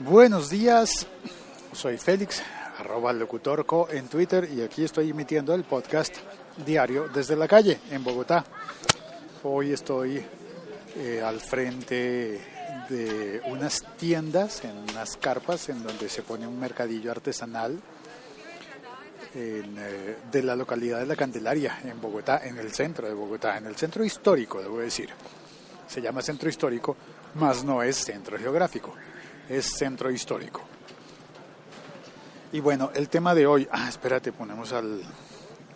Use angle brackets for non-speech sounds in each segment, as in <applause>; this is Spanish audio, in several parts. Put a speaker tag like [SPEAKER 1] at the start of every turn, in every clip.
[SPEAKER 1] Buenos días, soy Félix, arroba locutorco en Twitter y aquí estoy emitiendo el podcast diario desde la calle en Bogotá. Hoy estoy eh, al frente de unas tiendas, en unas carpas, en donde se pone un mercadillo artesanal eh, de la localidad de La Candelaria, en Bogotá, en el centro de Bogotá, en el centro histórico, debo decir. Se llama centro histórico, mas no es centro geográfico, es centro histórico. Y bueno, el tema de hoy, ah, espérate, ponemos al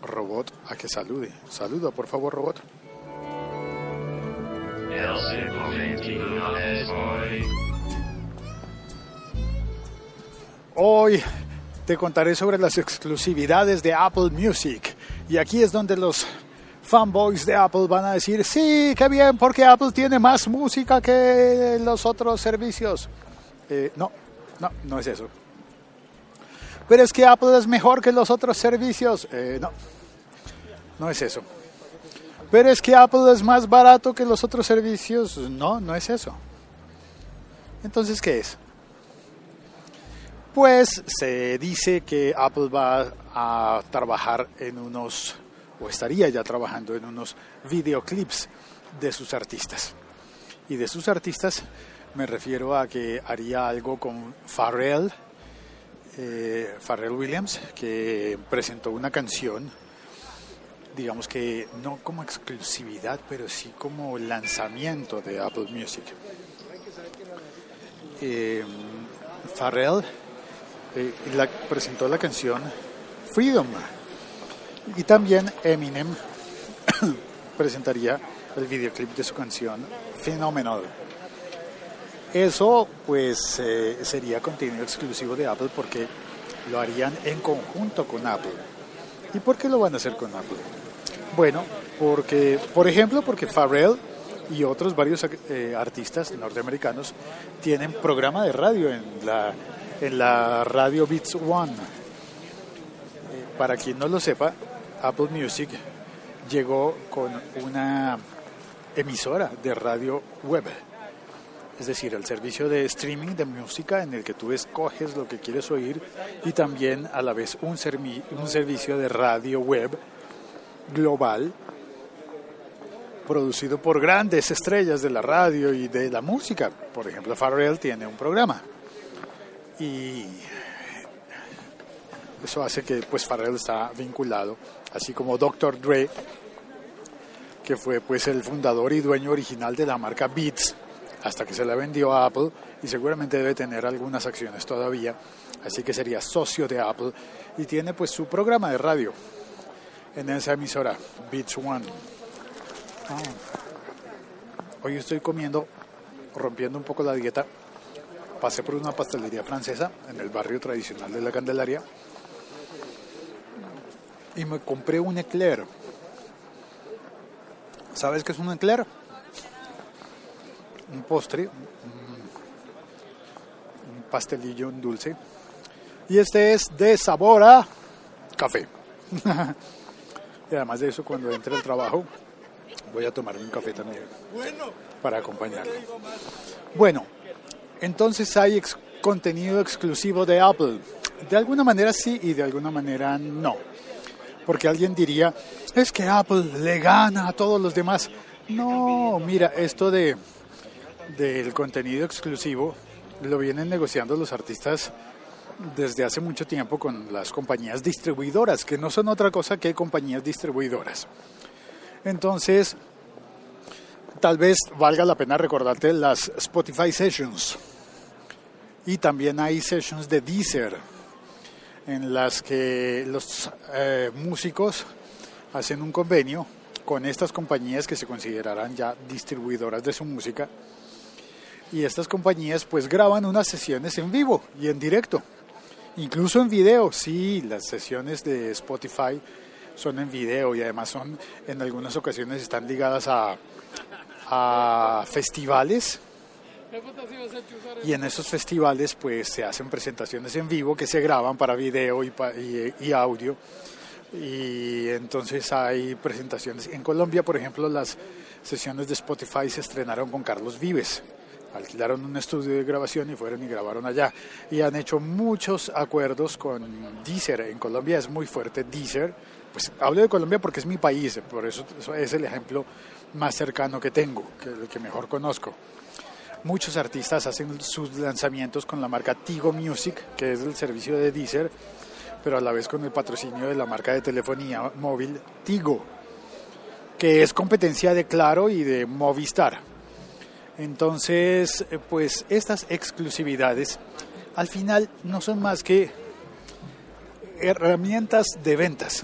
[SPEAKER 1] robot a que salude. Saluda, por favor, robot. Hoy te contaré sobre las exclusividades de Apple Music. Y aquí es donde los fanboys de Apple van a decir, sí, qué bien, porque Apple tiene más música que los otros servicios. Eh, no, no, no es eso. Pero es que Apple es mejor que los otros servicios. Eh, no, no es eso. Pero es que Apple es más barato que los otros servicios. No, no es eso. Entonces, ¿qué es? Pues se dice que Apple va a trabajar en unos, o estaría ya trabajando en unos videoclips de sus artistas. Y de sus artistas me refiero a que haría algo con Pharrell, eh, Pharrell Williams, que presentó una canción, digamos que no como exclusividad, pero sí como lanzamiento de Apple Music. Eh, Pharrell eh, presentó la canción Freedom. Y también Eminem <coughs> presentaría el videoclip de su canción Phenomenal. Eso pues eh, sería contenido exclusivo de Apple porque lo harían en conjunto con Apple. ¿Y por qué lo van a hacer con Apple? Bueno, porque, por ejemplo, porque Pharrell y otros varios eh, artistas norteamericanos tienen programa de radio en la en la radio Beats One. Eh, para quien no lo sepa, Apple Music llegó con una emisora de radio web, es decir, el servicio de streaming de música en el que tú escoges lo que quieres oír y también a la vez un, servicio de radio web global producido por grandes estrellas de la radio y de la música. Por ejemplo, Pharrell tiene un programa y eso hace que pues Pharrell está vinculado, así como Dr. Dre, que fue pues el fundador y dueño original de la marca Beats, hasta que se la vendió a Apple y seguramente debe tener algunas acciones todavía, así que sería socio de Apple y tiene pues su programa de radio en esa emisora, Beats One. Ah. Hoy estoy comiendo, rompiendo un poco la dieta, pasé por una pastelería francesa en el barrio tradicional de la Candelaria y me compré un eclair. ¿Sabes qué es un eclair? Un postre, un pastelillo, un dulce. Y este es de sabor a café. <laughs> y además de eso, cuando entre al trabajo, voy a tomar un café también para acompañarlo. Bueno, entonces hay contenido exclusivo de Apple. De alguna manera sí y de alguna manera no. Porque alguien diría, es que Apple le gana a todos los demás. No, mira, esto de del contenido exclusivo lo vienen negociando los artistas desde hace mucho tiempo con las compañías distribuidoras, que no son otra cosa que compañías distribuidoras. Entonces, tal vez valga la pena recordarte las Spotify Sessions y también hay sessions de Deezer en las que los eh, músicos hacen un convenio con estas compañías que se considerarán ya distribuidoras de su música y estas compañías pues graban unas sesiones en vivo y en directo incluso en video sí las sesiones de Spotify son en video y además son en algunas ocasiones están ligadas a, festivales y en esos festivales pues se hacen presentaciones en vivo que se graban para video y, y, audio. Y entonces hay presentaciones. En Colombia, por ejemplo, las sesiones de Spotify se estrenaron con Carlos Vives. Alquilaron un estudio de grabación y fueron y grabaron allá. Y han hecho muchos acuerdos con Deezer. En Colombia es muy fuerte Deezer. Pues hablo de Colombia porque es mi país, por eso es el ejemplo más cercano que tengo, que el que mejor conozco. Muchos artistas hacen sus lanzamientos con la marca Tigo Music, que es el servicio de Deezer, pero a la vez con el patrocinio de la marca de telefonía móvil Tigo, que es competencia de Claro y de Movistar. Entonces, eh, pues estas exclusividades al final no son más que herramientas de ventas,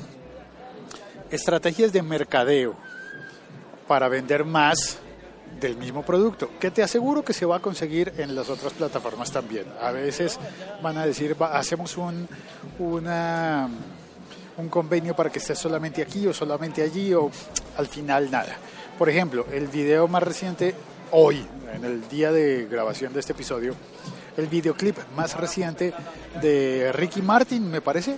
[SPEAKER 1] estrategias de mercadeo para vender más del mismo producto, que te aseguro que se va a conseguir en las otras plataformas también. A veces van a decir, hacemos un, una, un convenio para que esté solamente aquí o solamente allí o al final nada. Por ejemplo, el video más reciente hoy, en el día de grabación de este episodio, el videoclip más reciente de Ricky Martin, me parece,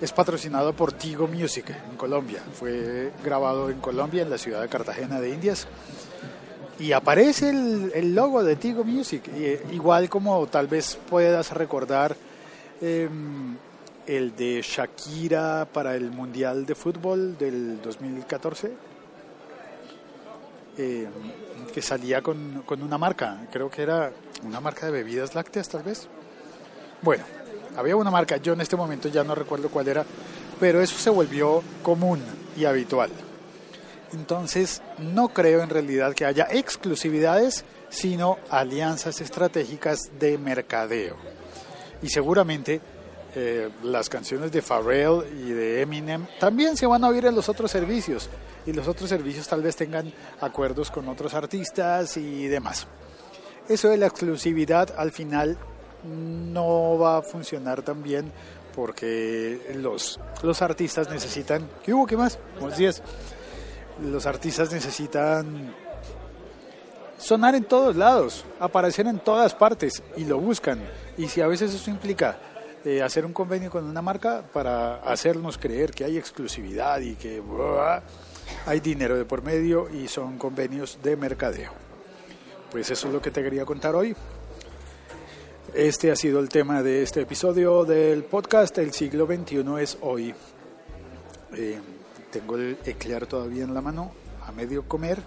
[SPEAKER 1] es patrocinado por Tigo Music en Colombia. Fue grabado en Colombia, en la ciudad de Cartagena de Indias. Y aparece el, logo de Tigo Music, eh, igual como tal vez puedas recordar em, el de Shakira para el Mundial de Fútbol del 2014, em, que salía con, con una marca, creo que era una marca de bebidas lácteas tal vez. Bueno, había una marca, yo en este momento ya no recuerdo cuál era, pero eso se volvió común y habitual. Entonces, no creo en realidad que haya exclusividades, sino alianzas estratégicas de mercadeo. Y seguramente eh, las canciones de Pharrell y de Eminem también se van a oír en los otros servicios. Y los otros servicios tal vez tengan acuerdos con otros artistas y demás. Eso de la exclusividad al final no va a funcionar tan bien porque los, los artistas necesitan... ¿Qué hubo? ¿Qué más? Buenos días los artistas necesitan sonar en todos lados, aparecer en todas partes y lo buscan. Y si a veces eso implica eh, hacer un convenio con una marca para hacernos creer que hay exclusividad y que hay dinero de por medio y son convenios de mercadeo. Pues eso es lo que te quería contar hoy. Este ha sido el tema de este episodio del podcast El siglo XXI es hoy. Eh, tengo el eclair todavía en la mano, a medio comer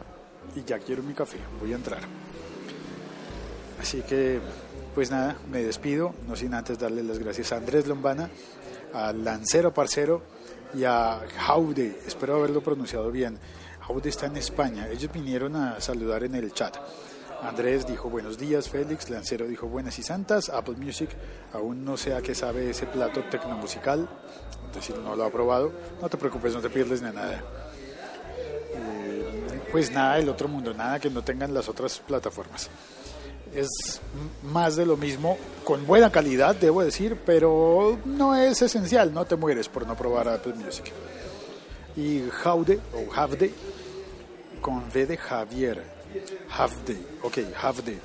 [SPEAKER 1] y ya quiero mi café. Voy a entrar. Así que, pues nada, me despido, no sin antes darle las gracias a Andrés Lombana, a Lancero Parcero y a Jaude. Espero haberlo pronunciado bien. Jaude está en España. Ellos vinieron a saludar en el chat. Andrés dijo buenos días, Félix. Lancero dijo buenas y santas. Apple Music aún no sé a qué sabe ese plato tecnomusical decir, no lo ha probado, no te preocupes, no te pierdes ni nada. Eh, pues nada del otro mundo, nada que no tengan las otras plataformas. Es más de lo mismo, con buena calidad, debo decir, pero no es esencial, no te mueres por no probar Apple Music. Y Jaude, o Havde, con V de Javier, Havde, ok, Havde.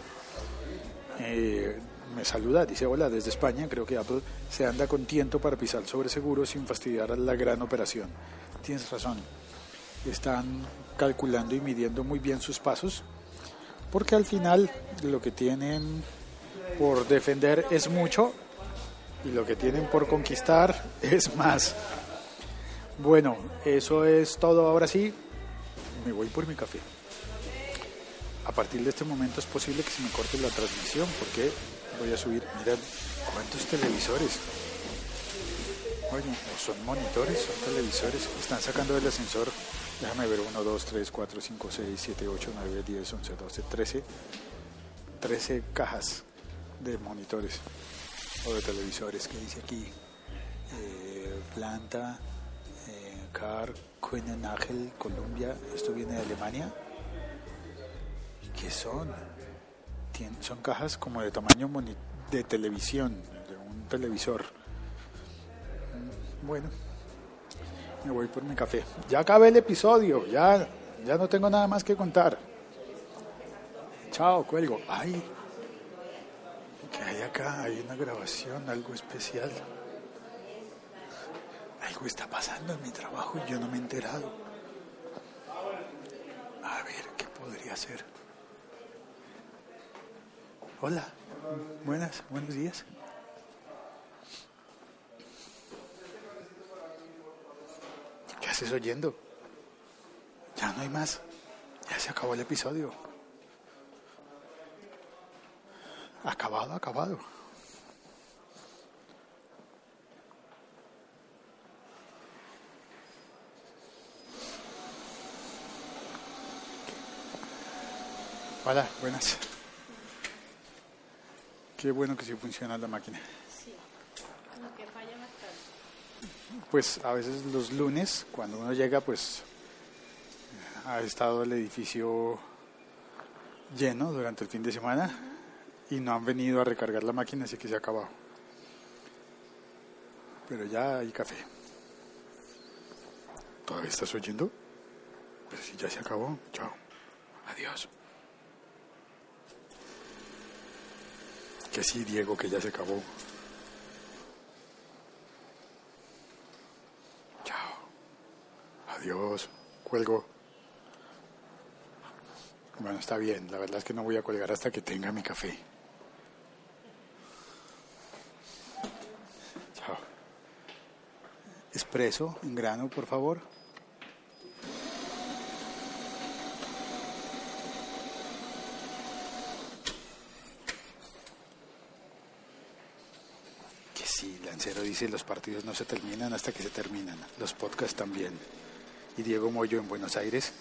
[SPEAKER 1] Eh, me saluda, dice hola desde España, creo que Apple se anda con tiento para pisar sobre seguro sin fastidiar a la gran operación. Tienes razón, están calculando y midiendo muy bien sus pasos, porque al final lo que tienen por defender es mucho y lo que tienen por conquistar <laughs> es más. Bueno, eso es todo ahora sí, me voy por mi café. A partir de este momento es posible que se me corte la transmisión porque voy a subir, mirad cuántos televisores. Oye, son monitores, son televisores. Están sacando del ascensor. Déjame ver, 1, 2, 3, 4, 5, 6, 7, 8, 9, 10, 11, 12, 13. 13 cajas de monitores o de televisores que dice aquí. Eh, planta, eh, Car, Ángel, Colombia. Esto viene de Alemania. ¿Qué son? son cajas como de tamaño de televisión, de un televisor. Bueno, me voy por mi café. Ya acabé el episodio, ya, ya no tengo nada más que contar. Chao, cuelgo. Ay, ¿qué hay acá? Hay una grabación, algo especial. Algo está pasando en mi trabajo y yo no me he enterado. A ver, ¿qué podría ser? Hola. Buenas, buenos días. Haces oyendo? Ya no hay más. Ya se acabó el episodio. Acabado, acabado. Hola, buenas. Qué bueno que sí funciona la máquina.
[SPEAKER 2] Sí, lo que falla bastante.
[SPEAKER 1] Pues a veces los lunes, cuando uno llega, pues ha estado el edificio lleno durante el fin de semana y no han venido a recargar la máquina, así que se ha acabado. Pero ya hay café. ¿Todavía estás oyendo? Pues sí, ya se acabó. Chao. Adiós. Que sí, Diego, que ya se acabó. Adiós. Cuelgo. Bueno, está bien. La verdad es que no voy a colgar hasta que tenga mi café. Chao. Espresso en grano, por favor. Que sí, Lancero dice los partidos no se terminan hasta que se terminan. Los podcasts también. Y Diego Moyo en Buenos Aires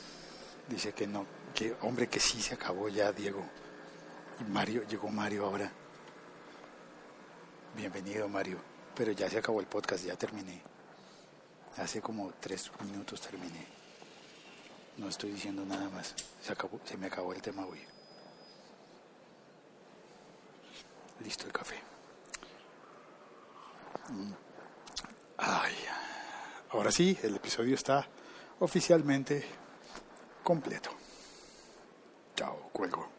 [SPEAKER 1] dice que no, que hombre que sí se acabó ya, Diego. Y Mario, llegó Mario ahora. Bienvenido, Mario. Pero ya se acabó el podcast, ya terminé. Hace como tres minutos terminé. No estoy diciendo nada más. Se, acabó, se me acabó el tema hoy. Listo el café. Mm. Ay, ahora sí, el episodio está oficialmente completo. Chao, cuelgo.